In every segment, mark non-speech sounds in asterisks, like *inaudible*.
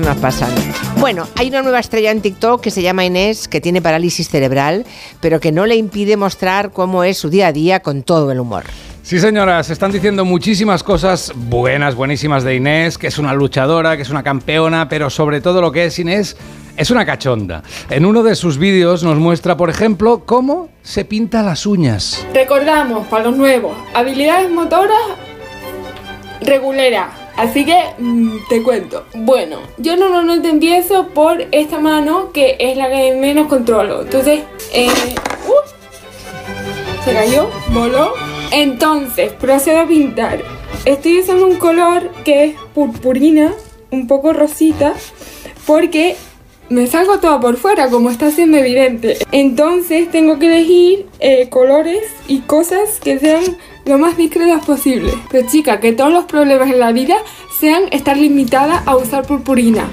nos pasan. Bueno, hay una nueva estrella en TikTok que se llama Inés, que tiene parálisis cerebral, pero que no le impide mostrar cómo es su día a día con todo el humor. Sí, señora, se están diciendo muchísimas cosas buenas, buenísimas de Inés, que es una luchadora, que es una campeona, pero sobre todo lo que es Inés es una cachonda. En uno de sus vídeos nos muestra, por ejemplo, cómo se pinta las uñas. Recordamos, para los nuevos, habilidades motoras regulera. Así que mm, te cuento. Bueno, yo normalmente empiezo por esta mano que es la que menos controlo. Entonces, eh, uh, se cayó, voló. Entonces, procedo a pintar. Estoy usando un color que es purpurina, un poco rosita, porque me salgo todo por fuera, como está siendo evidente. Entonces tengo que elegir eh, colores y cosas que sean lo más discretas posible. Pero chica, que todos los problemas en la vida sean estar limitada a usar purpurina.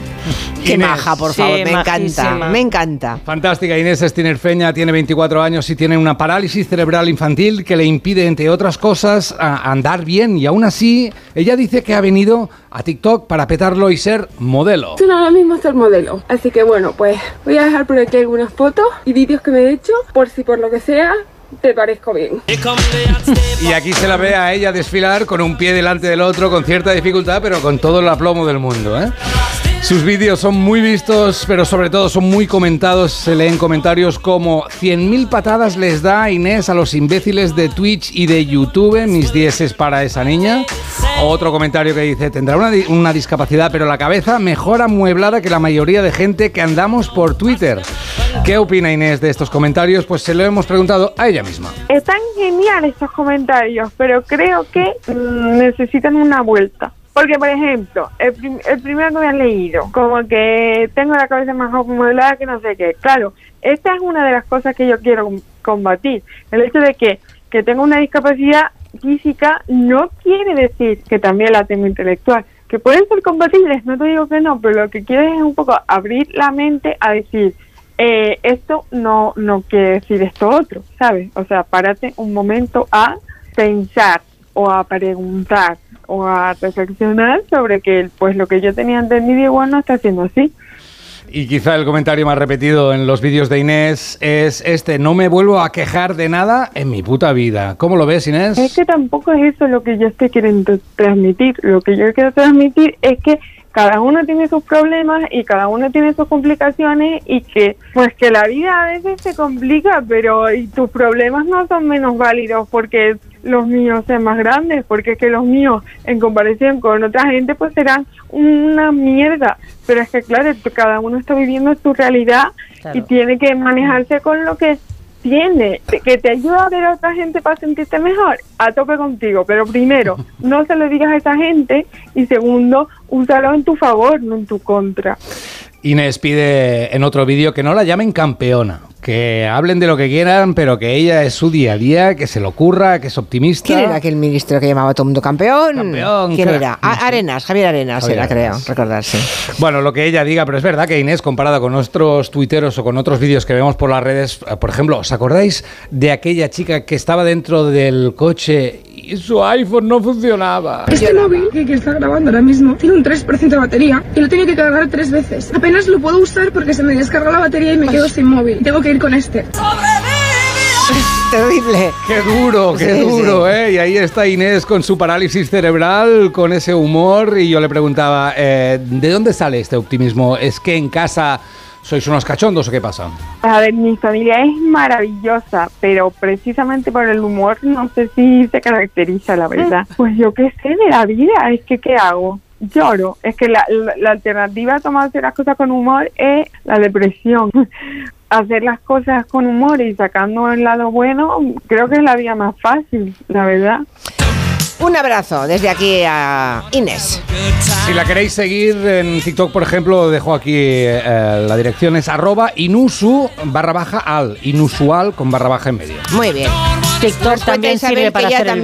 Qué Inés. maja, por Sí, favor, me encanta, me encanta. Fantástica, Inés es tinerfeña, tiene 24 años y tiene una parálisis cerebral infantil que le impide, entre otras cosas, a- andar bien. Y aún así, ella dice que ha venido a TikTok para petarlo y ser modelo. Yo ahora mismo soy modelo, así que bueno, pues voy a dejar por aquí algunas fotos y vídeos que me he hecho, por si por lo que sea te parezco bien. Y aquí se la ve a ella desfilar con un pie delante del otro, con cierta dificultad, pero con todo el aplomo del mundo. ¿eh? Sus vídeos son muy vistos, pero sobre todo son muy comentados. Se leen comentarios como 100.000 patadas les da Inés a los imbéciles de Twitch y de YouTube. Mis dieces para esa niña. Otro comentario que dice, tendrá una, una discapacidad, pero la cabeza mejor amueblada que la mayoría de gente que andamos por Twitter. ¿Qué opina Inés de estos comentarios? Pues se lo hemos preguntado a ella misma. Están geniales estos comentarios, pero creo que mm, necesitan una vuelta. Porque, por ejemplo, el, prim- el primero que me han leído, como que tengo la cabeza más amueblada que no sé qué. Claro, esta es una de las cosas que yo quiero com- combatir. El hecho de que, que tengo una discapacidad física no quiere decir que también la tengo intelectual. Que pueden ser compatibles, no te digo que no, pero lo que quiero es un poco abrir la mente a decir, eh, esto no, no quiere decir esto otro, ¿sabes? O sea, párate un momento a pensar o a preguntar o a reflexionar sobre que pues lo que yo tenía entendido igual no está siendo así. Y quizá el comentario más repetido en los vídeos de Inés es este, no me vuelvo a quejar de nada en mi puta vida. ¿Cómo lo ves, Inés? Es que tampoco es eso lo que yo estoy queriendo transmitir. Lo que yo quiero transmitir es que cada uno tiene sus problemas y cada uno tiene sus complicaciones y que pues que la vida a veces se complica, pero y tus problemas no son menos válidos porque los míos sean más grandes, porque es que los míos en comparación con otra gente pues serán una mierda. Pero es que claro, cada uno está viviendo su realidad y tiene que manejarse con lo que tiene, que te ayuda a ver a otra gente para sentirte mejor, a tope contigo. Pero primero, *laughs* no se lo digas a esa gente y segundo, úsalo en tu favor, no en tu contra. Inés pide en otro vídeo que no la llamen campeona, que hablen de lo que quieran, pero que ella es su día a día, que se lo ocurra, que es optimista. ¿Quién era aquel ministro que llamaba a todo el mundo campeón? Campeón, ¿Quién era? A- Arenas, Javier Arenas Javier era, creo, recordarse. Bueno, lo que ella diga, pero es verdad que Inés, comparada con otros tuiteros o con otros vídeos que vemos por las redes, eh, por ejemplo, ¿os acordáis de aquella chica que estaba dentro del coche y su iPhone no funcionaba? Este móvil que, que está grabando ahora mismo tiene un 3% de batería y lo tengo que cargar tres veces. Apenas lo puedo usar porque se me descarga la batería y me quedo sin móvil. Tengo que ir con este. Terrible. Qué duro, qué Sí, duro, ¿eh? Y ahí está Inés con su parálisis cerebral, con ese humor, y yo le preguntaba, eh, ¿de dónde sale este optimismo? ¿Es que en casa sois unos cachondos o qué pasa? A ver, mi familia es maravillosa, pero precisamente por el humor no sé si se caracteriza, la verdad. *laughs* Pues yo qué sé de la vida, es que ¿qué hago? Lloro. Es que la, la- la alternativa a tomarse las cosas con humor es la depresión. *laughs* Hacer las cosas con humor y sacando el lado bueno, creo que es la vía más fácil, la verdad. Un abrazo desde aquí a Inés. Si la queréis seguir en TikTok, por ejemplo, dejo aquí eh, la dirección es arroba inusu barra baja al, inusual con barra baja en medio. Muy bien. TikTok también sirve que para ella hacer el también